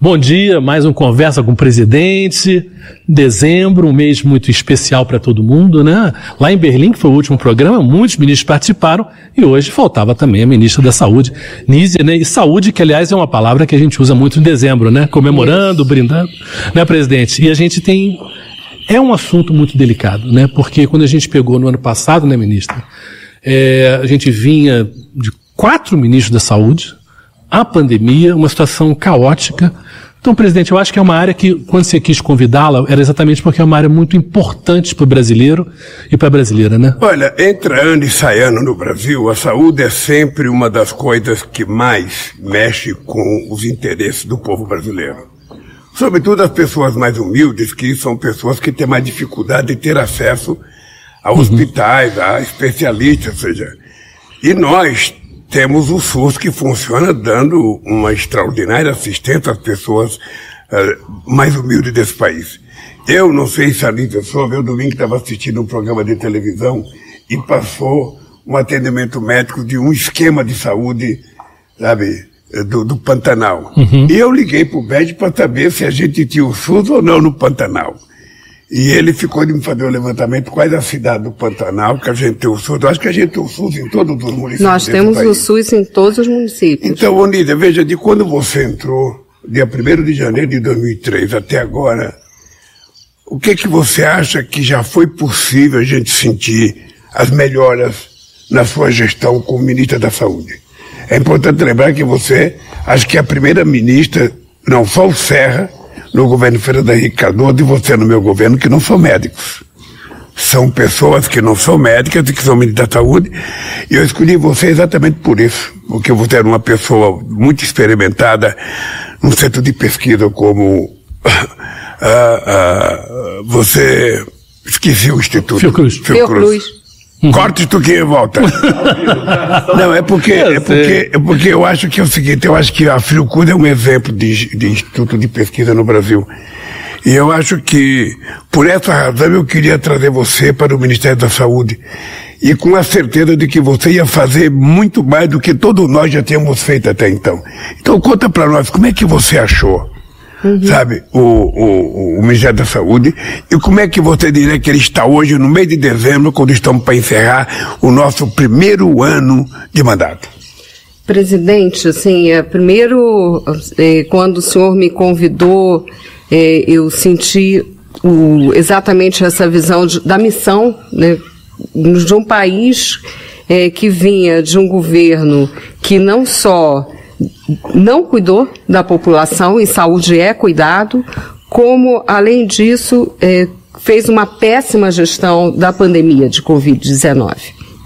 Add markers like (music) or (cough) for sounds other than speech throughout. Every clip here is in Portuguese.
Bom dia, mais um Conversa com o Presidente. Dezembro, um mês muito especial para todo mundo, né? Lá em Berlim, que foi o último programa, muitos ministros participaram e hoje faltava também a ministra da Saúde, Nízia, né? E saúde, que aliás é uma palavra que a gente usa muito em dezembro, né? Comemorando, brindando, né, presidente? E a gente tem. É um assunto muito delicado, né? Porque quando a gente pegou no ano passado, né, ministra? É, a gente vinha de quatro ministros da saúde, a pandemia, uma situação caótica então, presidente, eu acho que é uma área que, quando você quis convidá-la, era exatamente porque é uma área muito importante para o brasileiro e para a brasileira, né? Olha, entre ano e sai ano no Brasil, a saúde é sempre uma das coisas que mais mexe com os interesses do povo brasileiro. Sobretudo as pessoas mais humildes, que são pessoas que têm mais dificuldade de ter acesso a uhum. hospitais, a especialistas, ou seja, e nós temos o SUS que funciona dando uma extraordinária assistência às pessoas uh, mais humildes desse país. Eu não sei se a Lívia soube, eu domingo estava assistindo um programa de televisão e passou um atendimento médico de um esquema de saúde, sabe, do, do Pantanal. Uhum. E eu liguei para o BED para saber se a gente tinha o SUS ou não no Pantanal. E ele ficou de me fazer o um levantamento quais a cidade do Pantanal que a gente tem o SUS. Eu acho que a gente tem o SUS em todos os municípios. Nós temos o SUS em todos os municípios. Então, Onida, veja, de quando você entrou, dia 1 de janeiro de 2003 até agora, o que que você acha que já foi possível a gente sentir as melhoras na sua gestão como ministra da Saúde? É importante lembrar que você, acho que é a primeira ministra, não só o Serra, no governo Fernando Henrique Cardoso e você no meu governo, que não são médicos. São pessoas que não são médicas e que são ministros da saúde. E eu escolhi você exatamente por isso. Porque você era uma pessoa muito experimentada num centro de pesquisa como uh, (laughs) uh, você esqueci o instituto. Fiocruz. Fiocruz. Fiocruz. Uhum. Corte tu que volta. (laughs) Não, é porque, é, porque, é porque eu acho que é o seguinte, eu acho que a Fiocruz é um exemplo de, de instituto de pesquisa no Brasil. E eu acho que, por essa razão, eu queria trazer você para o Ministério da Saúde. E com a certeza de que você ia fazer muito mais do que todos nós já tínhamos feito até então. Então conta para nós, como é que você achou? Uhum. sabe, o, o, o, Ministério da Saúde. E como é que você diria que ele está hoje, no mês de dezembro, quando estamos para encerrar o nosso primeiro ano de mandato? Presidente, assim, é, primeiro, é, quando o senhor me convidou, é, eu senti o, exatamente essa visão de, da missão né, de um país que vinha de um governo que não só não cuidou da população, e saúde é cuidado, como, além disso, é, fez uma péssima gestão da pandemia de Covid-19,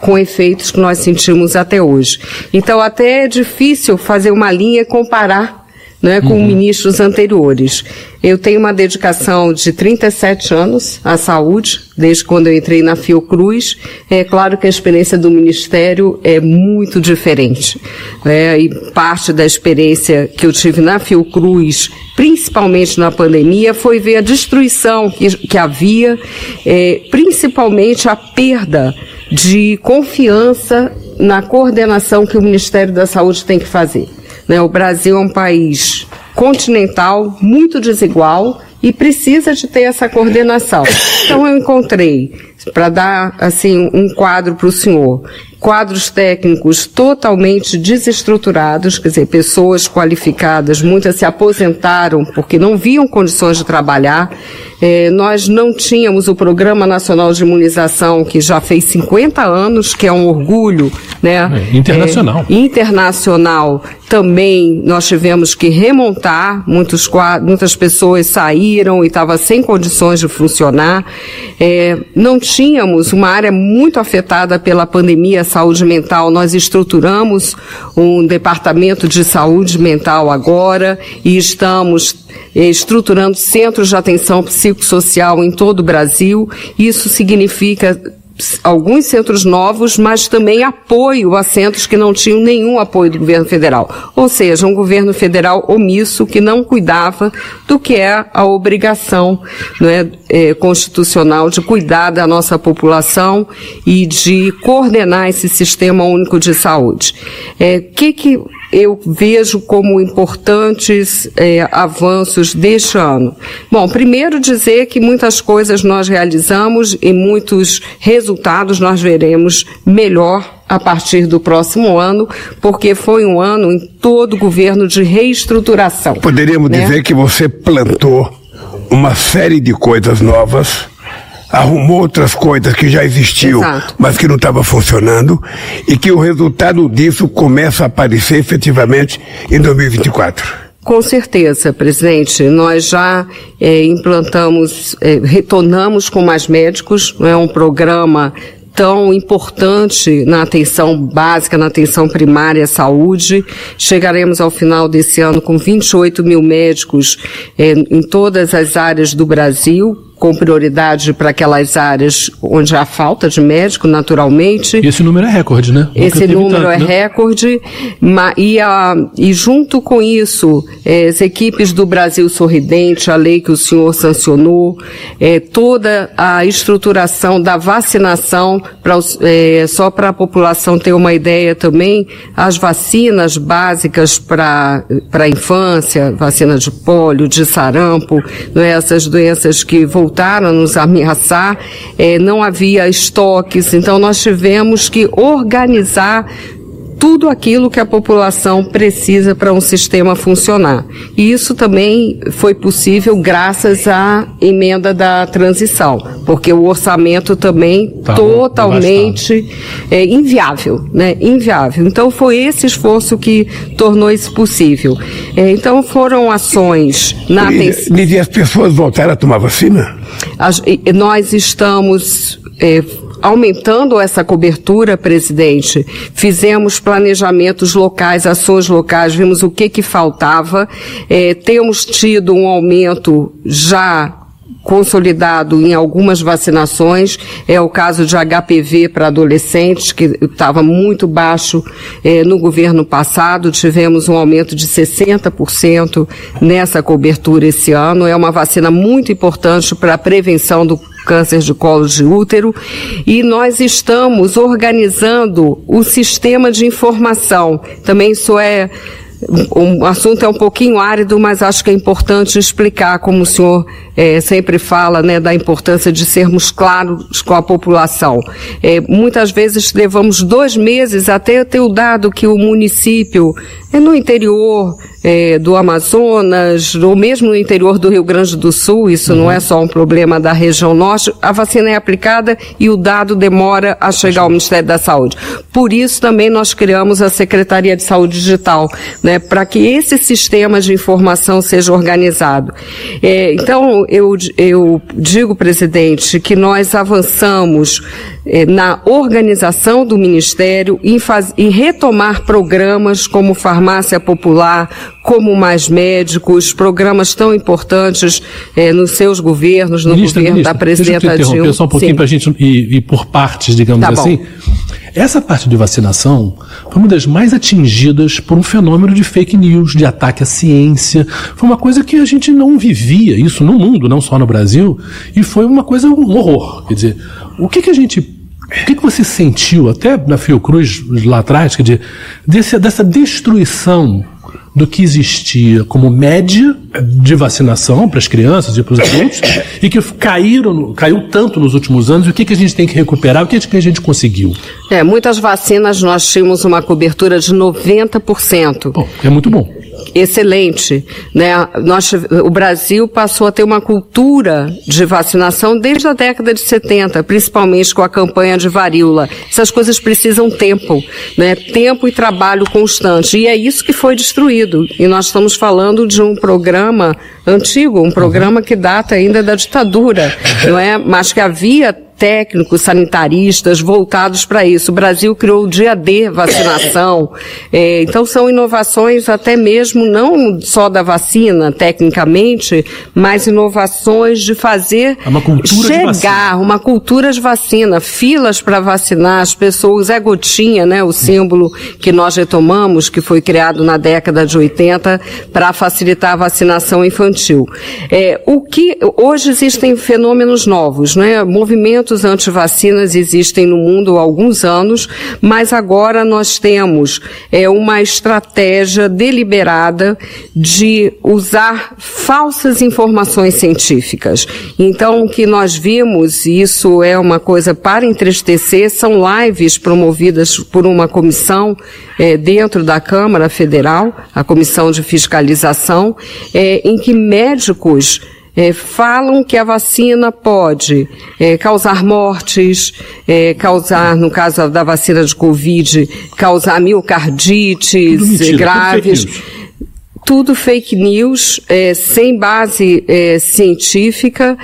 com efeitos que nós sentimos até hoje. Então, até é difícil fazer uma linha e comparar né, com uhum. ministros anteriores. Eu tenho uma dedicação de 37 anos à saúde, desde quando eu entrei na Fiocruz. É claro que a experiência do Ministério é muito diferente. É, e parte da experiência que eu tive na Fiocruz, principalmente na pandemia, foi ver a destruição que, que havia, é, principalmente a perda de confiança na coordenação que o Ministério da Saúde tem que fazer. Né? O Brasil é um país continental, muito desigual e precisa de ter essa coordenação. Então eu encontrei, para dar assim um quadro para o senhor, quadros técnicos totalmente desestruturados, quer dizer, pessoas qualificadas, muitas se aposentaram porque não viam condições de trabalhar. É, nós não tínhamos o Programa Nacional de Imunização, que já fez 50 anos, que é um orgulho, né? É, internacional. É, internacional também nós tivemos que remontar, muitos, muitas pessoas saíram e estavam sem condições de funcionar. É, não tínhamos uma área muito afetada pela pandemia saúde mental, nós estruturamos um departamento de saúde mental agora e estamos eh, estruturando centros de atenção psicossocial em todo o Brasil. Isso significa alguns centros novos, mas também apoio a centros que não tinham nenhum apoio do governo federal. Ou seja, um governo federal omisso que não cuidava do que é a obrigação é, é, constitucional de cuidar da nossa população e de coordenar esse sistema único de saúde. É, que que eu vejo como importantes é, avanços deste ano? Bom, primeiro dizer que muitas coisas nós realizamos e muitos resultados nós veremos melhor a partir do próximo ano, porque foi um ano em todo o governo de reestruturação. Poderíamos né? dizer que você plantou uma série de coisas novas arrumou outras coisas que já existiam, Exato. mas que não estavam funcionando, e que o resultado disso começa a aparecer efetivamente em 2024. Com certeza, presidente. Nós já é, implantamos, é, retornamos com mais médicos, é um programa tão importante na atenção básica, na atenção primária à saúde. Chegaremos ao final desse ano com 28 mil médicos é, em todas as áreas do Brasil, com prioridade para aquelas áreas onde há falta de médico, naturalmente. E esse número é recorde, né? Esse número tanto, é né? recorde. E, a, e junto com isso, é, as equipes do Brasil Sorridente, a lei que o senhor sancionou, é, toda a estruturação da vacinação, pra, é, só para a população ter uma ideia também, as vacinas básicas para a infância, vacina de pólio, de sarampo, né, essas doenças que voltaram voltaram a nos ameaçar, é, não havia estoques, então nós tivemos que organizar tudo aquilo que a população precisa para um sistema funcionar. E isso também foi possível graças à emenda da transição, porque o orçamento também tá totalmente é, inviável, né? Inviável. Então foi esse esforço que tornou isso possível. É, então foram ações na atenção. E, e as pessoas voltaram a tomar vacina? As, nós estamos é, aumentando essa cobertura, presidente, fizemos planejamentos locais, ações locais, vimos o que que faltava, é, temos tido um aumento já consolidado em algumas vacinações. É o caso de HPV para adolescentes, que estava muito baixo eh, no governo passado. Tivemos um aumento de 60% nessa cobertura esse ano. É uma vacina muito importante para a prevenção do câncer de colo de útero e nós estamos organizando o sistema de informação. Também isso é o assunto é um pouquinho árido, mas acho que é importante explicar, como o senhor é, sempre fala, né, da importância de sermos claros com a população. É, muitas vezes levamos dois meses até ter o dado que o município é no interior é, do Amazonas, ou mesmo no interior do Rio Grande do Sul, isso uhum. não é só um problema da região norte, a vacina é aplicada e o dado demora a chegar ao Ministério da Saúde. Por isso também nós criamos a Secretaria de Saúde Digital, né, para que esse sistema de informação seja organizado. É, então, eu, eu digo, presidente, que nós avançamos na organização do Ministério em, faz, em retomar programas como farmácia popular, como mais médicos, programas tão importantes é, nos seus governos, no ministra, governo ministra, da presidenta deixa eu te Dilma. só um pouquinho para a gente ir, ir, por partes, digamos tá assim. Essa parte de vacinação foi uma das mais atingidas por um fenômeno de fake news, de ataque à ciência. Foi uma coisa que a gente não vivia isso no mundo, não só no Brasil, e foi uma coisa um horror. Quer dizer, o que, que a gente o que, que você sentiu, até na Fiocruz lá atrás, dizer, desse, dessa destruição do que existia como média de vacinação para as crianças e para os adultos e que caíram, caiu tanto nos últimos anos, o que, que a gente tem que recuperar, o que, que a gente conseguiu? É, muitas vacinas nós tínhamos uma cobertura de 90%. Bom, é muito bom excelente. Né? Nós, o Brasil passou a ter uma cultura de vacinação desde a década de 70, principalmente com a campanha de varíola. Essas coisas precisam tempo, né? tempo e trabalho constante. E é isso que foi destruído. E nós estamos falando de um programa antigo, um programa que data ainda da ditadura, não é? Mas que havia técnicos, sanitaristas voltados para isso. O Brasil criou o dia D vacinação. (coughs) É, então são inovações até mesmo não só da vacina, tecnicamente, mas inovações de fazer é uma chegar de uma cultura de vacina, filas para vacinar as pessoas, é gotinha, né? O símbolo que nós retomamos, que foi criado na década de 80 para facilitar a vacinação infantil. É, o que hoje existem fenômenos novos, né? Movimentos movimentos anti-vacinas existem no mundo há alguns anos, mas agora nós temos é, uma estratégia deliberada de usar falsas informações científicas. Então, o que nós vimos, e isso é uma coisa para entristecer, são lives promovidas por uma comissão é, dentro da Câmara Federal, a Comissão de Fiscalização, é, em que médicos é, falam que a vacina pode é, causar mortes, é, causar, no caso da vacina de Covid, causar miocardites mentira, graves tudo fake news, é, sem base é, científica,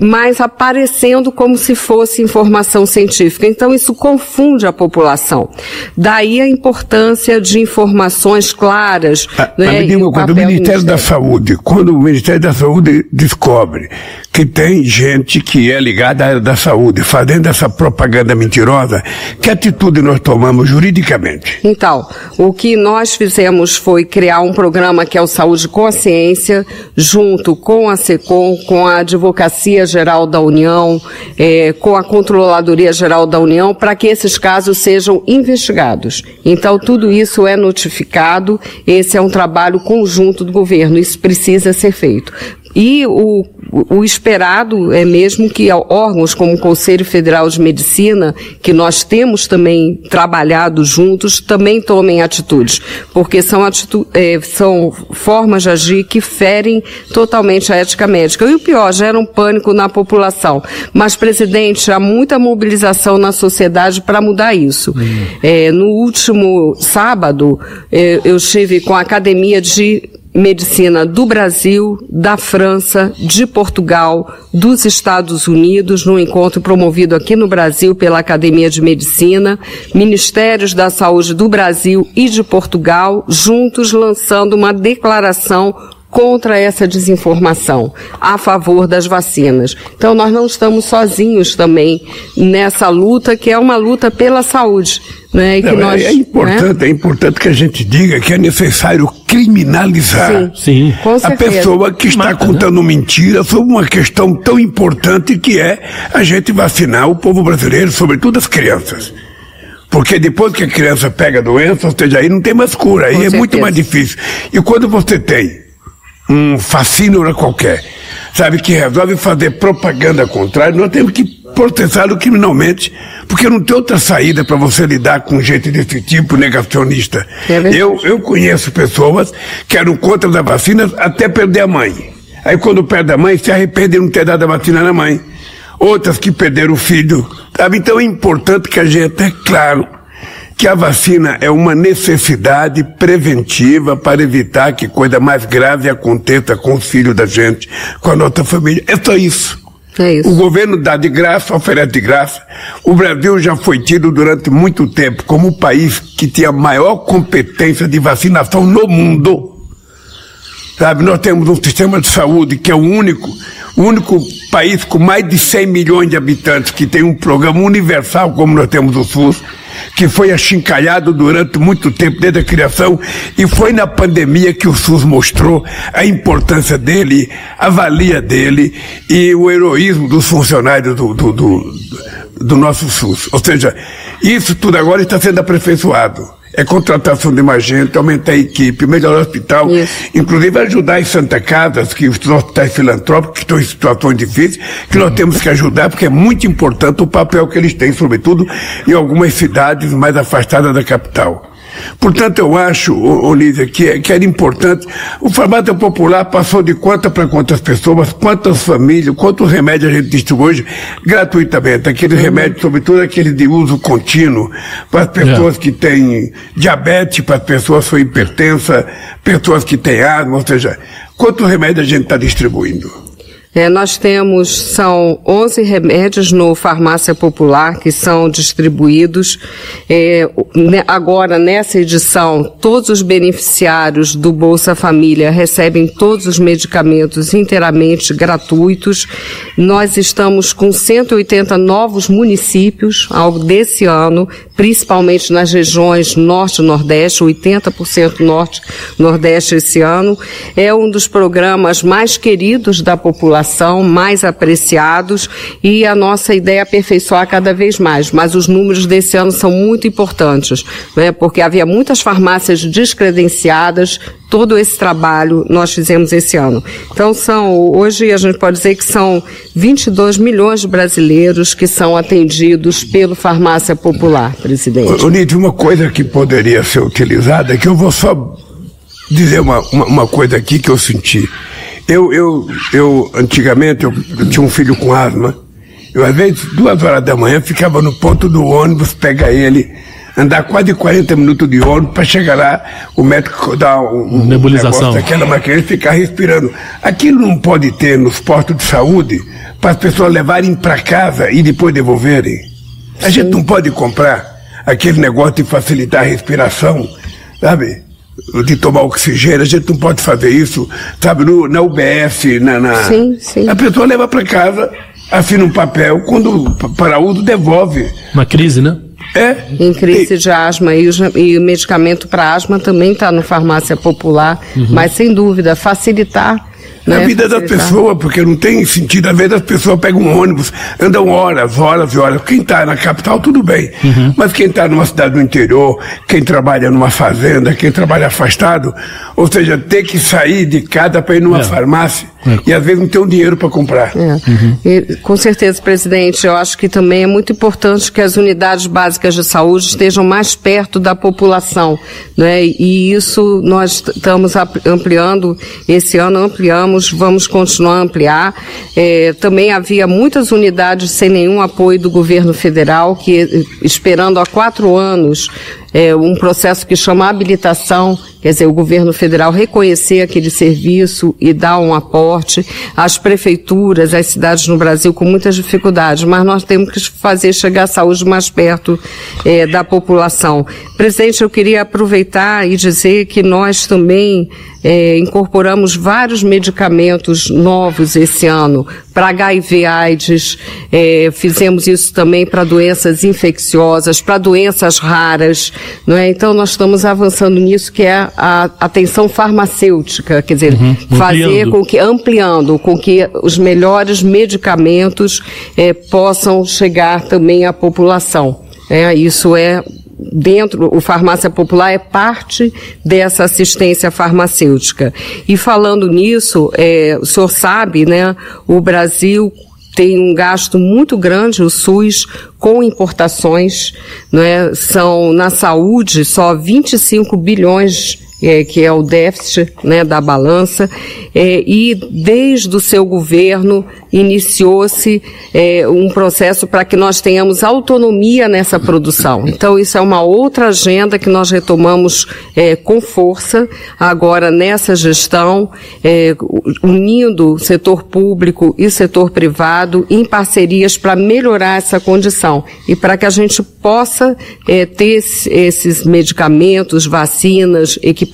mas aparecendo como se fosse informação científica. Então, isso confunde a população. Daí a importância de informações claras. A, né, a o, quando o Ministério, Ministério da Saúde, quando o Ministério da Saúde descobre que tem gente que é ligada à área da saúde fazendo essa propaganda mentirosa, que atitude nós tomamos juridicamente? Então, o que nós fizemos foi criar um programa que é o Saúde Consciência, junto com a SECOM, com a Advocacia Geral da União, é, com a Controladoria Geral da União, para que esses casos sejam investigados. Então, tudo isso é notificado, esse é um trabalho conjunto do governo, isso precisa ser feito. E o, o esperado é mesmo que órgãos como o Conselho Federal de Medicina, que nós temos também trabalhado juntos, também tomem atitudes, porque são, atitu é, são formas de agir que ferem totalmente a ética médica. E o pior, geram pânico na população. Mas, presidente, há muita mobilização na sociedade para mudar isso. Hum. É, no último sábado, é, eu estive com a Academia de medicina do Brasil, da França, de Portugal, dos Estados Unidos, num encontro promovido aqui no Brasil pela Academia de Medicina, Ministérios da Saúde do Brasil e de Portugal, juntos lançando uma declaração contra essa desinformação, a favor das vacinas. Então nós não estamos sozinhos também nessa luta que é uma luta pela saúde. Né, não, nós, é, importante, né? é importante que a gente diga que é necessário criminalizar Sim. Sim. a pessoa que está Mata, contando né? mentira sobre uma questão tão importante que é a gente vacinar o povo brasileiro, sobretudo as crianças. Porque depois que a criança pega a doença, ou seja, aí não tem mais cura, aí Com é certeza. muito mais difícil. E quando você tem um fascínio qualquer, sabe, que resolve fazer propaganda contrária, nós temos que processá-lo criminalmente, porque não tem outra saída para você lidar com gente desse tipo negacionista. É eu, eu conheço pessoas que eram contra da vacina até perder a mãe. Aí quando perde a mãe, se arrepende de não ter dado a vacina na mãe. Outras que perderam o filho. Sabe? Então é importante que a gente, é claro, que a vacina é uma necessidade preventiva para evitar que coisa mais grave aconteça com os filhos da gente, com a nossa família. É só isso. É isso. O governo dá de graça, oferece de graça. O Brasil já foi tido durante muito tempo como o país que tinha a maior competência de vacinação no mundo. Sabe, nós temos um sistema de saúde que é o único, o único país com mais de 100 milhões de habitantes que tem um programa universal como nós temos o SUS que foi achincalhado durante muito tempo desde a criação e foi na pandemia que o SUS mostrou a importância dele, a valia dele e o heroísmo dos funcionários do, do, do, do nosso SUS. Ou seja, isso tudo agora está sendo aperfeiçoado é contratação de mais gente, aumentar a equipe, melhorar o hospital, Isso. inclusive ajudar as Santa Casas, que os hospitais filantrópicos que estão em situações difíceis, que nós temos que ajudar, porque é muito importante o papel que eles têm, sobretudo em algumas cidades mais afastadas da capital. Portanto, eu acho, Olívia, que, é, que era importante. O farmácia popular passou de quantas para quantas pessoas, quantas famílias, quantos remédios a gente distribui hoje gratuitamente. Aquele uhum. remédio, sobretudo aquele de uso contínuo, para as pessoas é. que têm diabetes, para as pessoas com hipertensa, pessoas que têm asma, ou seja, quantos remédios a gente está distribuindo? É, nós temos, são 11 remédios no Farmácia Popular que são distribuídos. É, agora, nessa edição, todos os beneficiários do Bolsa Família recebem todos os medicamentos inteiramente gratuitos. Nós estamos com 180 novos municípios ao desse ano, principalmente nas regiões Norte e Nordeste, 80% Norte Nordeste esse ano. É um dos programas mais queridos da população população, mais apreciados e a nossa ideia é aperfeiçoar cada vez mais. Mas os números desse ano são muito importantes, né? porque havia muitas farmácias descredenciadas, todo esse trabalho nós fizemos esse ano. Então são, hoje a gente pode dizer que são 22 milhões de brasileiros que são atendidos pelo farmácia popular, presidente. Onide, uma coisa que poderia ser utilizada, que eu vou só dizer uma, uma, uma coisa aqui que eu senti. Eu, eu, eu antigamente, eu, eu tinha um filho com asma, eu às vezes, duas horas da manhã, ficava no ponto do ônibus, pegar ele, andar quase 40 minutos de ônibus para chegar lá, o médico dar um, um nebulização daquela máquina e ficar respirando. Aquilo não pode ter nos postos de saúde para as pessoas levarem para casa e depois devolverem. A Sim. gente não pode comprar aquele negócio de facilitar a respiração, sabe? De tomar oxigênio, a gente não pode fazer isso, sabe, no, na UBS, na, na... Sim, sim. A pessoa leva para casa, assina um papel, quando para uso devolve. Uma crise, né? É. Em crise e... de asma e o, e o medicamento para asma também está no farmácia popular, uhum. mas sem dúvida facilitar na né? vida da pessoa, porque não tem sentido. Às vezes as pessoas pegam um ônibus, andam horas, horas e horas. Quem está na capital, tudo bem. Uhum. Mas quem está numa cidade do interior, quem trabalha numa fazenda, quem trabalha afastado, ou seja, ter que sair de casa para ir numa é. farmácia é. e às vezes não tem um dinheiro para comprar. É. Uhum. E, com certeza, presidente, eu acho que também é muito importante que as unidades básicas de saúde estejam mais perto da população. Né? E isso nós estamos ampliando, esse ano ampliamos vamos, continuar a ampliar. É, também havia muitas unidades sem nenhum apoio do governo federal, que esperando há quatro anos é, um processo que chama habilitação, quer dizer, o governo federal reconhecer aquele serviço e dar um aporte. As prefeituras, as cidades no Brasil com muitas dificuldades, mas nós temos que fazer chegar a saúde mais perto é, da população. Presidente, eu queria aproveitar e dizer que nós também é, incorporamos vários medicamentos novos esse ano para HIV AIDS, é, fizemos isso também para doenças infecciosas, para doenças raras, não é? Então nós estamos avançando nisso que é a atenção farmacêutica, quer dizer, uhum, fazer com que ampliando, com que os melhores medicamentos é, possam chegar também à população. É, isso é dentro, o farmácia popular é parte dessa assistência farmacêutica. E falando nisso, é, o senhor sabe, né, o Brasil tem um gasto muito grande, o SUS, com importações, é? São, na saúde, só 25 bilhões é, que é o déficit né, da balança, é, e desde o seu governo iniciou-se é, um processo para que nós tenhamos autonomia nessa produção. Então, isso é uma outra agenda que nós retomamos é, com força agora nessa gestão, é, unindo setor público e setor privado em parcerias para melhorar essa condição e para que a gente possa é, ter esses medicamentos, vacinas, equipamentos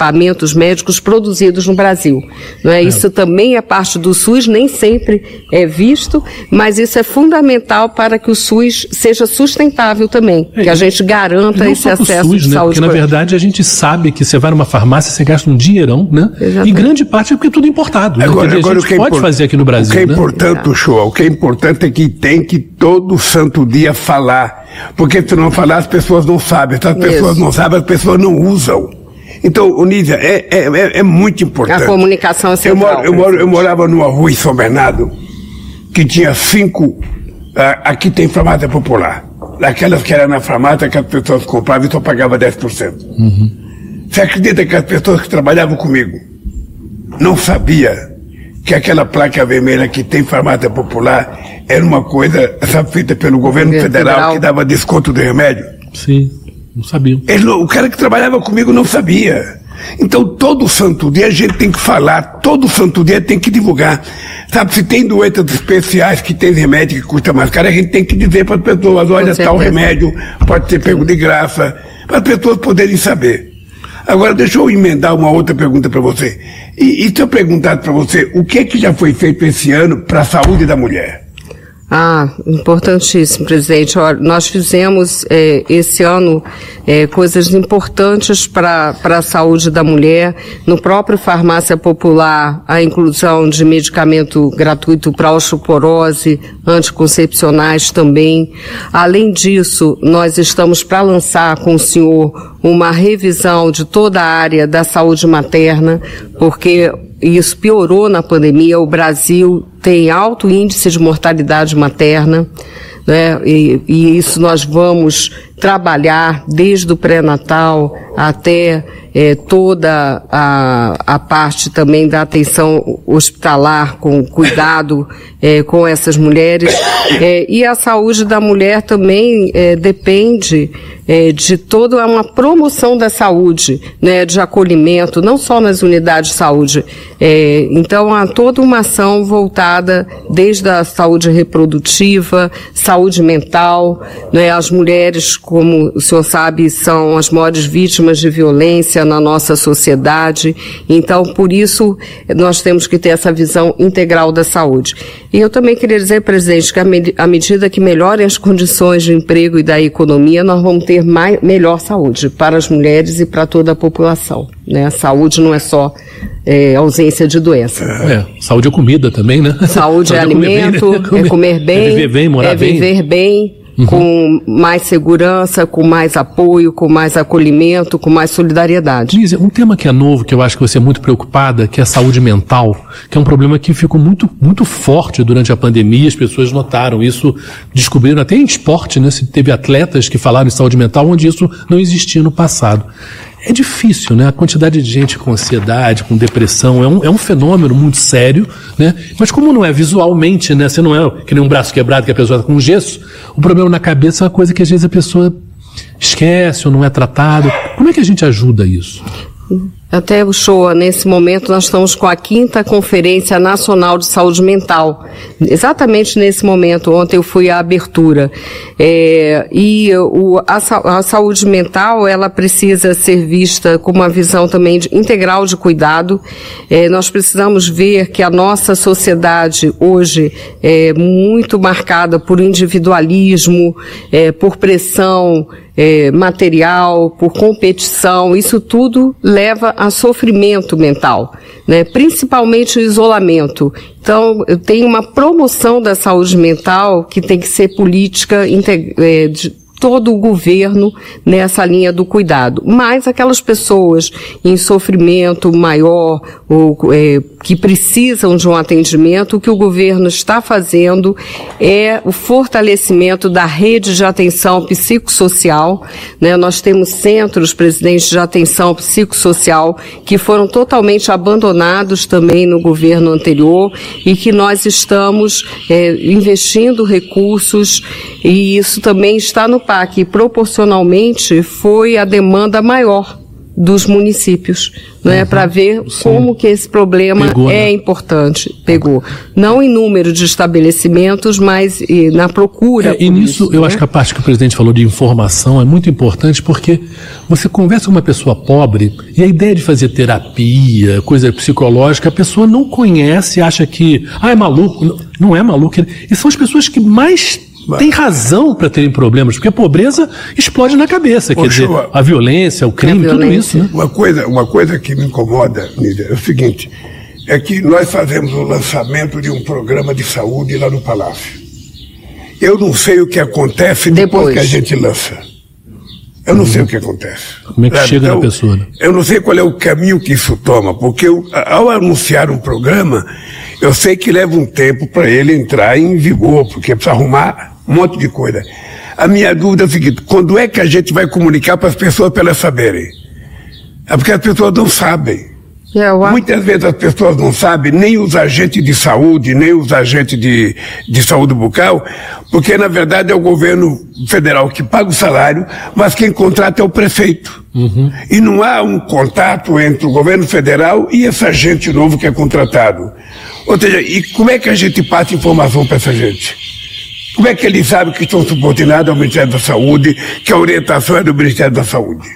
médicos produzidos no Brasil. Não é? Isso também é parte do SUS, nem sempre é visto, mas isso é fundamental para que o SUS seja sustentável também, é, que a gente garanta esse acesso SUS, de né? saúde. Porque na verdade a gente sabe que você vai numa farmácia, você gasta um dinheirão, né? Exatamente. E grande parte é porque é tudo importado. Né? Agora, né? agora a gente pode impor... fazer aqui no Brasil. O que é né? importante, show, o que é importante é que tem que todo santo dia falar. Porque se não falar, as pessoas não sabem. Se as pessoas Isso. não sabem, as pessoas não usam. Então, Onísia, é, é, é, é, muito importante. A comunicação é central. Eu, moro, eu, moro, eu morava numa rua em São Bernardo, que tinha cinco. Uh, aqui tem farmácia popular. Daquelas que eram na farmácia que as pessoas compravam e só pagavam 10%. Uhum. Você acredita que as pessoas que trabalhavam comigo não sabia que aquela placa vermelha que tem farmácia popular era uma coisa sabe, feita pelo governo federal, federal, que dava desconto de remédio? Sim, não sabia. Ele, o cara que trabalhava comigo não sabia. Então, todo santo dia a gente tem que falar, todo santo dia tem que divulgar. Sabe, se tem doenças especiais que tem remédio que custa mais caro, a gente tem que dizer para as pessoas, olha, tal remédio pode ser pego de graça, para as pessoas poderem saber. Agora, deixa eu emendar uma outra pergunta para você. E, e se eu perguntar para você, o que é que já foi feito esse ano para a saúde da mulher? Ah, importantíssimo, presidente. Olha, nós fizemos é, esse ano é, coisas importantes para a saúde da mulher. No próprio Farmácia Popular, a inclusão de medicamento gratuito para osteoporose, anticoncepcionais também. Além disso, nós estamos para lançar com o senhor uma revisão de toda a área da saúde materna, porque isso piorou na pandemia. O Brasil tem alto índice de mortalidade materna, né? E, e isso nós vamos trabalhar desde o pré-natal até é, toda a, a parte também da atenção hospitalar, com cuidado é, com essas mulheres. É, e a saúde da mulher também é, depende é, de toda uma promoção da saúde, né, de acolhimento, não só nas unidades de saúde. É, então, há toda uma ação voltada desde a saúde reprodutiva, saúde mental, né, as mulheres, como o senhor sabe, são as maiores vítimas de violência na nossa sociedade. Então, por isso, nós temos que ter essa visão integral da saúde. E eu também queria dizer, presidente, que à medida que melhorem as condições de emprego e da economia, nós vamos ter mais, melhor saúde para as mulheres e para toda a população. Né? A saúde não é só é, ausência de doença. É, saúde é comida também, né? Saúde, saúde é, alimento, é comer, é comer bem, é viver bem, morar é viver bem, uhum. com mais segurança, com mais apoio, com mais acolhimento, com mais solidariedade. Diz, um tema que é novo, que eu acho que você é muito preocupada, que é a saúde mental, que é um problema que ficou muito, muito forte durante a pandemia, as pessoas notaram isso, descobriram até em esporte, né? Se teve atletas que falaram em saúde mental, onde isso não existia no passado. É difícil, né? A quantidade de gente com ansiedade, com depressão, é um, é um fenômeno muito sério, né? Mas como não é visualmente, né? Você não é que nem um braço quebrado que a pessoa está com gesso, o problema na cabeça é uma coisa que às vezes a pessoa esquece ou não é tratado. Como é que a gente ajuda isso? Até o show, nesse momento, nós estamos com a quinta Conferência Nacional de Saúde Mental. Exatamente nesse momento, ontem eu fui à abertura. É, e o, a, a, saúde mental, ela precisa ser vista com uma visão também de, integral de cuidado. É, nós precisamos ver que a nossa sociedade hoje é muito marcada por individualismo, é, por pressão, é, material, por competição, isso tudo leva a sofrimento mental, né? principalmente o isolamento. Então, tem uma promoção da saúde mental que tem que ser política é, de, todo o governo nessa linha do cuidado. Mas aquelas pessoas em sofrimento maior ou é, que precisam de um atendimento, o que o governo está fazendo é o fortalecimento da rede de atenção psicossocial. Né? Nós temos centros, presidentes, de atenção psicossocial que foram totalmente abandonados também no governo anterior e que nós estamos é, investindo recursos e isso também está no PAC. Proporcionalmente foi a demanda maior dos municípios, né, uhum, para ver sim. como que esse problema Pegou, é né? importante. Pegou. Não em número de estabelecimentos, mas e, na procura. É, e nisso, isso, eu né? acho que a parte que o presidente falou de informação é muito importante, porque você conversa com uma pessoa pobre e a ideia de fazer terapia, coisa psicológica, a pessoa não conhece, acha que, ah, é maluco. Não é maluco. E são as pessoas que mais tem razão para terem problemas, porque a pobreza explode na cabeça. Quer dizer, a violência, o crime, tudo isso. Né? Uma, coisa, uma coisa que me incomoda, Nídia, é o seguinte: é que nós fazemos o lançamento de um programa de saúde lá no Palácio. Eu não sei o que acontece depois, depois que a gente lança. Eu não sei o que acontece. Como é que chega então, na pessoa? Né? Eu não sei qual é o caminho que isso toma, porque eu, ao anunciar um programa, eu sei que leva um tempo para ele entrar em vigor, porque precisa arrumar um monte de coisa. A minha dúvida é a seguinte: quando é que a gente vai comunicar para as pessoas para elas saberem? É porque as pessoas não sabem. Muitas vezes as pessoas não sabem, nem os agentes de saúde, nem os agentes de, de saúde bucal, porque na verdade é o governo federal que paga o salário, mas quem contrata é o prefeito. Uhum. E não há um contato entre o governo federal e esse agente novo que é contratado. Ou seja, e como é que a gente passa informação para essa gente? Como é que eles sabem que estão subordinados ao Ministério da Saúde, que a orientação é do Ministério da Saúde?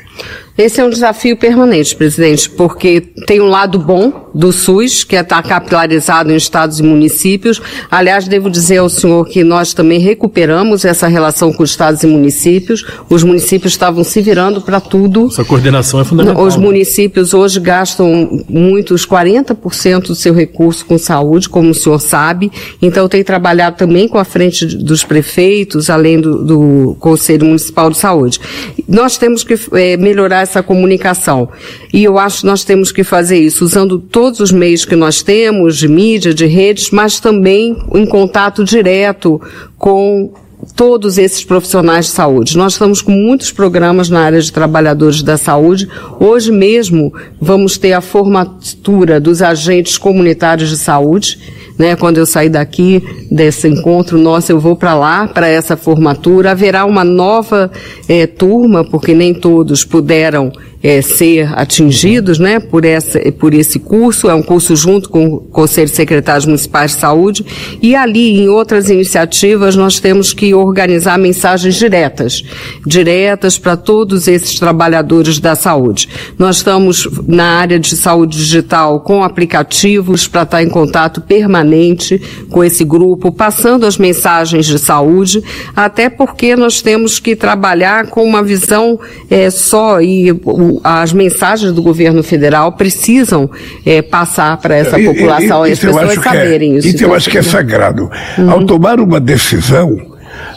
Esse é um desafio permanente, presidente, porque tem um lado bom do SUS, que está capilarizado em estados e municípios. Aliás, devo dizer ao senhor que nós também recuperamos essa relação com os estados e municípios. Os municípios estavam se virando para tudo. Essa coordenação é fundamental. Os municípios hoje gastam muitos 40% do seu recurso com saúde, como o senhor sabe. Então, tem trabalhado também com a frente dos prefeitos, além do, do Conselho Municipal de Saúde. Nós temos que é, melhorar essa comunicação. E eu acho que nós temos que fazer isso usando todos os meios que nós temos, de mídia, de redes, mas também em contato direto com todos esses profissionais de saúde. Nós estamos com muitos programas na área de trabalhadores da saúde. Hoje mesmo vamos ter a formatura dos agentes comunitários de saúde. Né, quando eu sair daqui desse encontro nosso, eu vou para lá para essa formatura. Haverá uma nova eh, turma, porque nem todos puderam é, ser atingidos né, por, essa, por esse curso. É um curso junto com o Conselho de Secretários Municipais de Saúde. E ali, em outras iniciativas, nós temos que organizar mensagens diretas diretas para todos esses trabalhadores da saúde. Nós estamos na área de saúde digital com aplicativos para estar em contato permanente com esse grupo, passando as mensagens de saúde, até porque nós temos que trabalhar com uma visão é, só e as mensagens do governo federal precisam é, passar para essa população, e, as pessoas é- saberem é, isso. Isso eu acho que é sagrado. Uhum. Ao tomar uma decisão,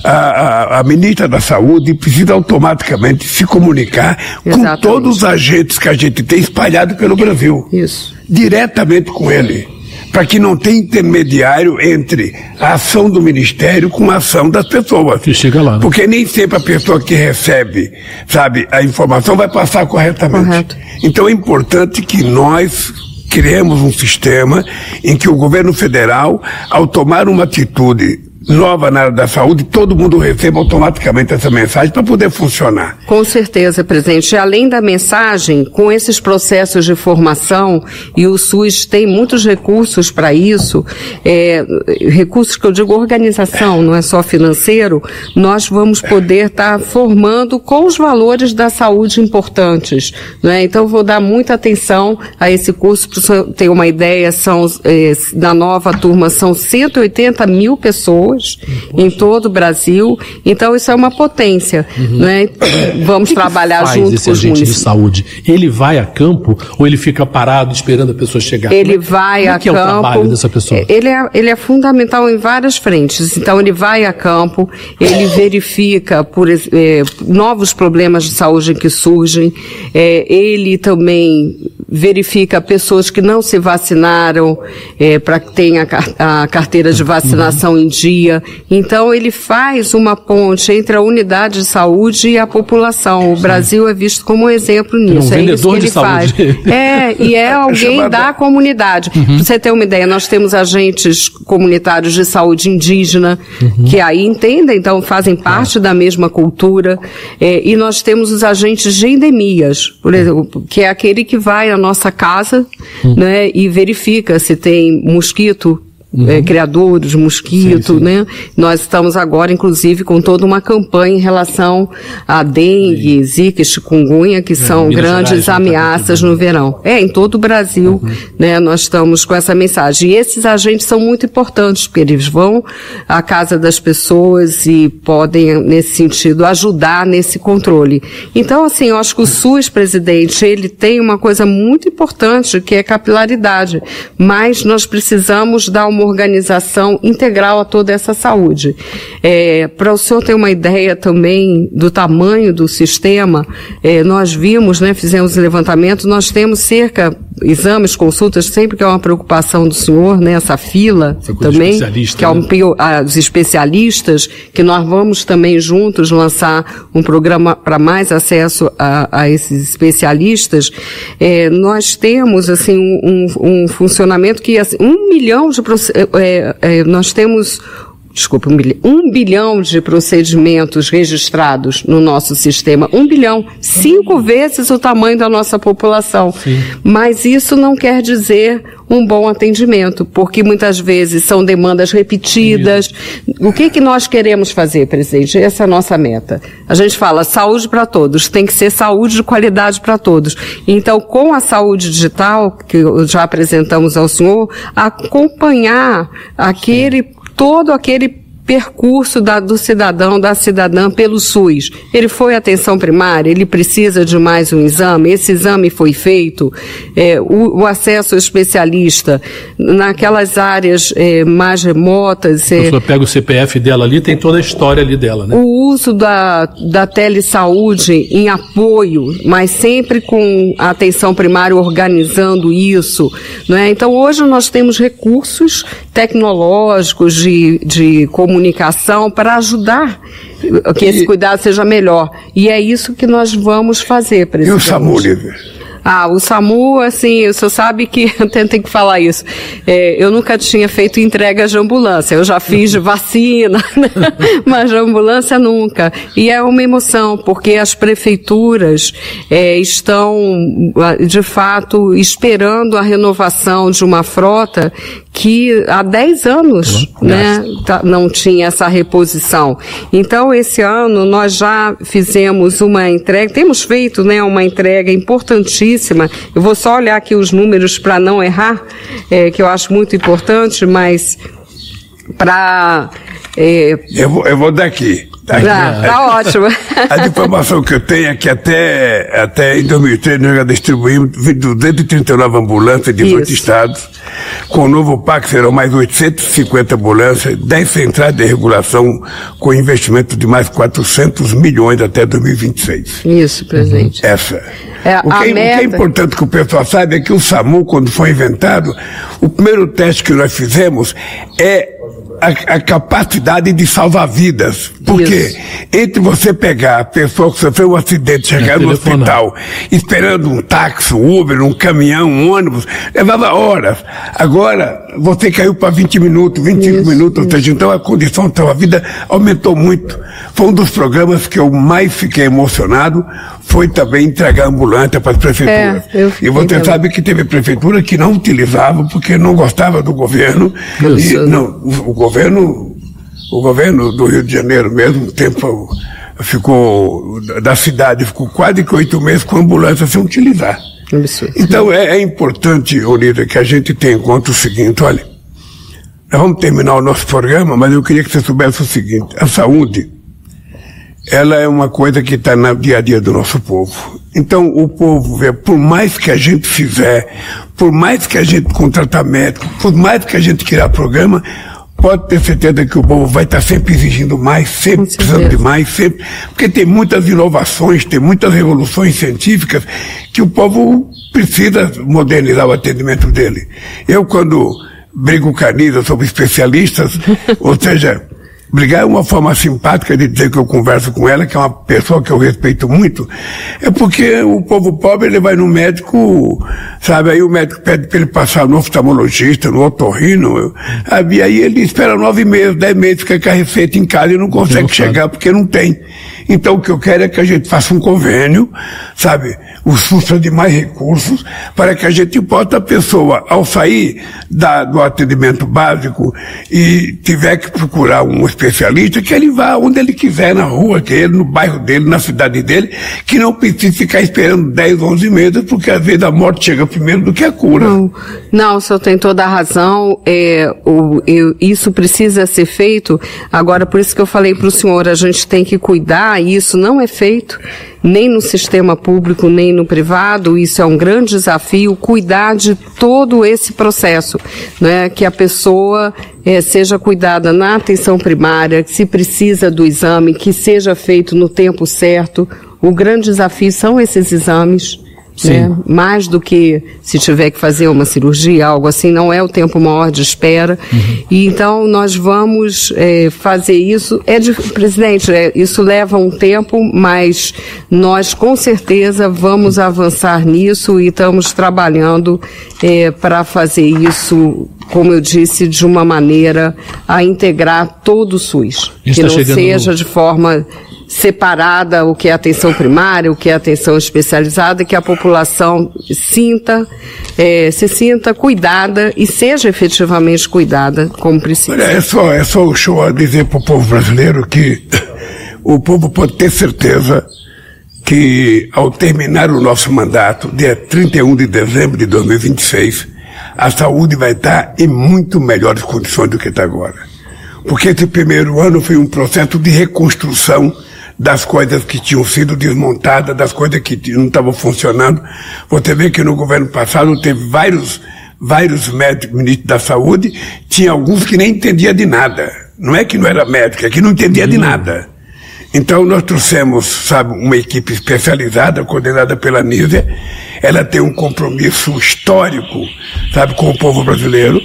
a, a, a, ministra da Saúde precisa automaticamente se comunicar Exatamente. com todos os agentes que a gente tem espalhado pelo Brasil. Isso. Diretamente com ele para que não tenha intermediário entre a ação do Ministério com a ação das pessoas. Que chega lá. Né? Porque nem sempre a pessoa que recebe, sabe, a informação vai passar corretamente. Correto. Então é importante que nós criemos um sistema em que o governo federal, ao tomar uma atitude nova na área da saúde, todo mundo receba automaticamente essa mensagem para poder funcionar. Com certeza, presidente. Além da mensagem, com esses processos de formação, e o SUS tem muitos recursos para isso, é, recursos que eu digo organização, não é só financeiro, nós vamos poder estar tá formando com os valores da saúde importantes. Né? Então, vou dar muita atenção a esse curso, para ter uma ideia, são, é, na nova turma, são 180 mil pessoas pessoas em todo o Brasil. Então isso é uma potência, uhum. né? Vamos que trabalhar que junto com os municípios. de saúde, ele vai a campo ou ele fica parado esperando a pessoa chegar? Ele vai Como é a que campo. é o trabalho dessa pessoa? Ele é, ele é fundamental em várias frentes. Então ele vai a campo, ele (coughs) verifica por é, novos problemas de saúde que surgem, é, ele também verifica pessoas que não se vacinaram é, para que tenha a carteira de vacinação uhum. em dia. Então ele faz uma ponte entre a unidade de saúde e a população. O Sim. Brasil é visto como um exemplo nisso. É, um é isso que ele faz. (laughs) É, e é (laughs) alguém da comunidade. Uhum. Para você ter uma ideia, nós temos agentes comunitários de saúde indígena uhum. que aí entendem, então fazem parte é. da mesma cultura. É, e nós temos os agentes de endemias, por exemplo, que é aquele que vai à nossa casa uhum. né, e verifica se tem mosquito uhum. é, criadouros, mosquito, sim, sim. né? Nós estamos agora, inclusive, com toda uma campanha em relação a dengue, zika chikungunya, que é, são grandes Gerais, ameaças no verão. É, em todo o Brasil, uhum. né? Nós estamos com essa mensagem. E esses agentes são muito importantes, porque eles vão à casa das pessoas e podem, nesse sentido, ajudar nesse controle. Então, assim, eu acho que o SUS, presidente, ele tem uma coisa muito importante, que é capilaridade. Mas nós precisamos dar uma organização integral a toda essa saúde. É, Para o senhor ter uma ideia também do tamanho do sistema, é, nós vimos, né, fizemos levantamento, nós temos cerca, exames, consultas, sempre que é uma preocupação do senhor, né, essa fila essa também, que é um, né? os especialistas, que nós vamos também juntos lançar um programa para mais acesso a, a esses especialistas, é, nós temos assim um, um funcionamento que assim, um milhão de é, é, nós temos desculpa, um bilhão, um bilhão de procedimentos registrados no nosso sistema. Um bilhão. Cinco vezes o tamanho da nossa população. Sim. Mas isso não quer dizer um bom atendimento, porque muitas vezes são demandas repetidas. O que, que nós queremos fazer, presidente? Essa é a nossa meta. A gente fala saúde para todos, tem que ser saúde de qualidade para todos. Então, com a saúde digital, que já apresentamos ao senhor, acompanhar aquele todo aquele percurso da, do cidadão, da cidadã pelo SUS. Ele foi atenção primária, ele precisa de mais um exame, esse exame foi feito, é, o, o, acesso ao especialista naquelas áreas é, mais remotas. É, a pessoa pega o CPF dela ali, tem toda a história ali dela, né? O uso da, da telesaúde em apoio, mas sempre com a atenção primária organizando isso, não é? Então hoje nós temos recursos tecnológicos de, de comunicação para ajudar que esse cuidado seja melhor. E é isso que nós vamos fazer, presidente. E o SAMU, Lívia? Ah, o SAMU, assim, o senhor sabe que (laughs) eu tenho que falar isso. É, eu nunca tinha feito entrega de ambulância. Eu já fiz (laughs) vacina, né? (laughs) mas de ambulância nunca. E é uma emoção, porque as prefeituras é, estão, de fato, esperando a renovação de uma frota que há 10 anos né, tá, não tinha essa reposição. Então, esse ano nós já fizemos uma entrega, temos feito né, uma entrega importantíssima. Eu vou só olhar aqui os números para não errar, é, que eu acho muito importante, mas para. É, eu, vou, eu vou daqui. Tá, tá ótimo. (laughs) A informação que eu tenho é que até, até em 2003 nós já distribuímos 239 ambulâncias de 18 estados. Com o novo PAC serão mais 850 ambulâncias, 10 centrais de regulação com investimento de mais 400 milhões até 2026. Isso, presidente. Essa. É, o, que é, meta... o, que é, importante que o pessoal saiba é que o SAMU, quando foi inventado, o primeiro teste que nós fizemos é a, a, capacidade de salvar vidas. Porque Isso. entre você pegar a pessoa que sofreu um acidente, chegar é no hospital, esperando um táxi, um Uber, um caminhão, um ônibus, levava horas. Agora, você caiu para 20 minutos, 25 isso, minutos, ou seja, então a condição da sua vida aumentou muito. Foi um dos programas que eu mais fiquei emocionado, foi também entregar ambulância para as prefeituras. É, e você também. sabe que teve prefeitura que não utilizava porque não gostava do governo. Isso. E, não, o, o governo, o governo do Rio de Janeiro mesmo, tempo ficou, da cidade, ficou quase que oito meses com ambulância sem utilizar. Então é, é importante, Olívia, que a gente tenha em conta o seguinte, olha, nós vamos terminar o nosso programa, mas eu queria que você soubesse o seguinte, a saúde, ela é uma coisa que está no dia a dia do nosso povo. Então o povo, por mais que a gente fizer, por mais que a gente contratar médico, por mais que a gente criar programa, pode ter certeza que o povo vai estar sempre exigindo mais, sempre precisando de mais, sempre, porque tem muitas inovações, tem muitas revoluções científicas que o povo precisa modernizar o atendimento dele. Eu, quando brigo com a Nisa sobre especialistas, (laughs) ou seja, brigar é uma forma simpática de dizer que eu converso com ela, que é uma pessoa que eu respeito muito, é porque o povo pobre ele vai no médico, sabe, aí o médico pede para ele passar no oftalmologista, no otorrino, sabe, e aí ele espera nove meses, dez meses, fica com a receita em casa e não consegue chegar porque não tem. Então o que eu quero é que a gente faça um convênio, sabe, o SUS de mais recursos, para que a gente possa, a pessoa, ao sair da, do atendimento básico e tiver que procurar um especialista, que ele vá onde ele quiser, na rua dele, no bairro dele, na cidade dele, que não precise ficar esperando 10, 11 meses, porque às vezes a morte chega primeiro do que a cura. Não, não o senhor tem toda a razão, é, o, eu, isso precisa ser feito, agora por isso que eu falei para o senhor, a gente tem que cuidar isso não é feito nem no sistema público, nem no privado. Isso é um grande desafio, cuidar de todo esse processo, né? que a pessoa é, seja cuidada na atenção primária, que se precisa do exame, que seja feito no tempo certo. O grande desafio são esses exames. Né? Mais do que se tiver que fazer uma cirurgia, algo assim, não é o tempo maior de espera. Uhum. E então nós vamos é, fazer isso. É de, presidente, é, isso leva um tempo, mas nós com certeza vamos avançar nisso e estamos trabalhando é, para fazer isso como eu disse, de uma maneira a integrar todo o SUS. Que tá não seja no... de forma separada o que é atenção primária, o que é atenção especializada, que a população sinta, é, se sinta cuidada e seja efetivamente cuidada como precisa. Olha, é só, é só o show a dizer para o povo brasileiro que (laughs) o povo pode ter certeza que ao terminar o nosso mandato, dia 31 de dezembro de 2026, a saúde vai estar em muito melhores condições do que está agora. Porque esse primeiro ano foi um processo de reconstrução das coisas que tinham sido desmontadas, das coisas que não estavam funcionando. Você vê que no governo passado teve vários, vários médicos, ministros da saúde, tinha alguns que nem entendia de nada. Não é que não era médico, é que não entendia de nada. Então nós trouxemos, sabe, uma equipe especializada, coordenada pela Nízia. Ela tem um compromisso histórico, sabe, com o povo brasileiro.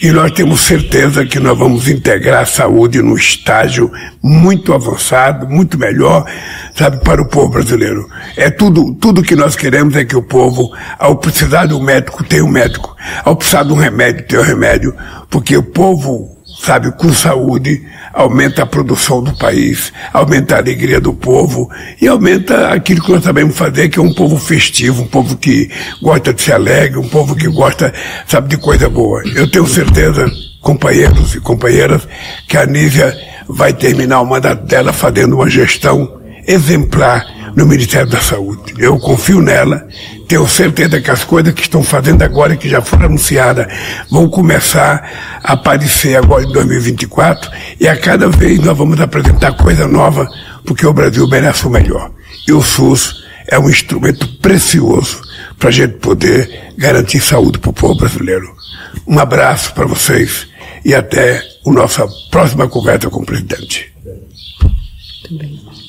E nós temos certeza que nós vamos integrar a saúde num estágio muito avançado, muito melhor, sabe, para o povo brasileiro. É tudo, tudo que nós queremos é que o povo, ao precisar de um médico, tenha um médico. Ao precisar de um remédio, tenha um remédio. Porque o povo, sabe, com saúde, aumenta a produção do país, aumenta a alegria do povo e aumenta aquilo que nós sabemos fazer, que é um povo festivo, um povo que gosta de ser alegre, um povo que gosta, sabe, de coisa boa. Eu tenho certeza, companheiros e companheiras, que a Nízia vai terminar o mandato dela fazendo uma gestão exemplar no Ministério da Saúde. Eu confio nela, tenho certeza que as coisas que estão fazendo agora, que já foram anunciadas, vão começar a aparecer agora em 2024 e a cada vez nós vamos apresentar coisa nova, porque o Brasil merece o melhor. E o SUS é um instrumento precioso para a gente poder garantir saúde para o povo brasileiro. Um abraço para vocês e até a nossa próxima conversa com o presidente. Também.